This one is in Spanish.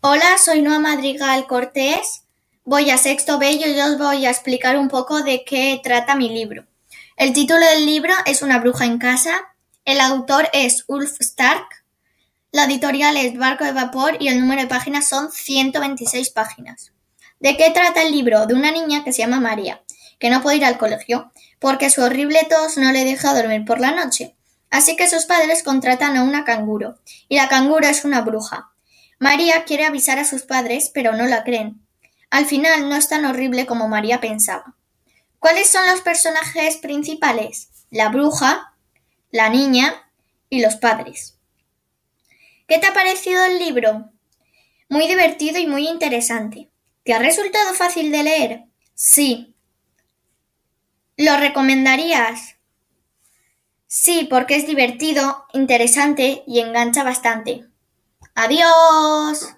Hola, soy Noa Madrigal Cortés. Voy a sexto B y os voy a explicar un poco de qué trata mi libro. El título del libro es Una bruja en casa. El autor es Ulf Stark. La editorial es Barco de Vapor y el número de páginas son 126 páginas. ¿De qué trata el libro? De una niña que se llama María, que no puede ir al colegio porque su horrible tos no le deja dormir por la noche. Así que sus padres contratan a una canguro, y la canguro es una bruja. María quiere avisar a sus padres, pero no la creen. Al final no es tan horrible como María pensaba. ¿Cuáles son los personajes principales? La bruja, la niña y los padres. ¿Qué te ha parecido el libro? Muy divertido y muy interesante. ¿Te ha resultado fácil de leer? Sí. ¿Lo recomendarías? Sí, porque es divertido, interesante y engancha bastante. Adiós.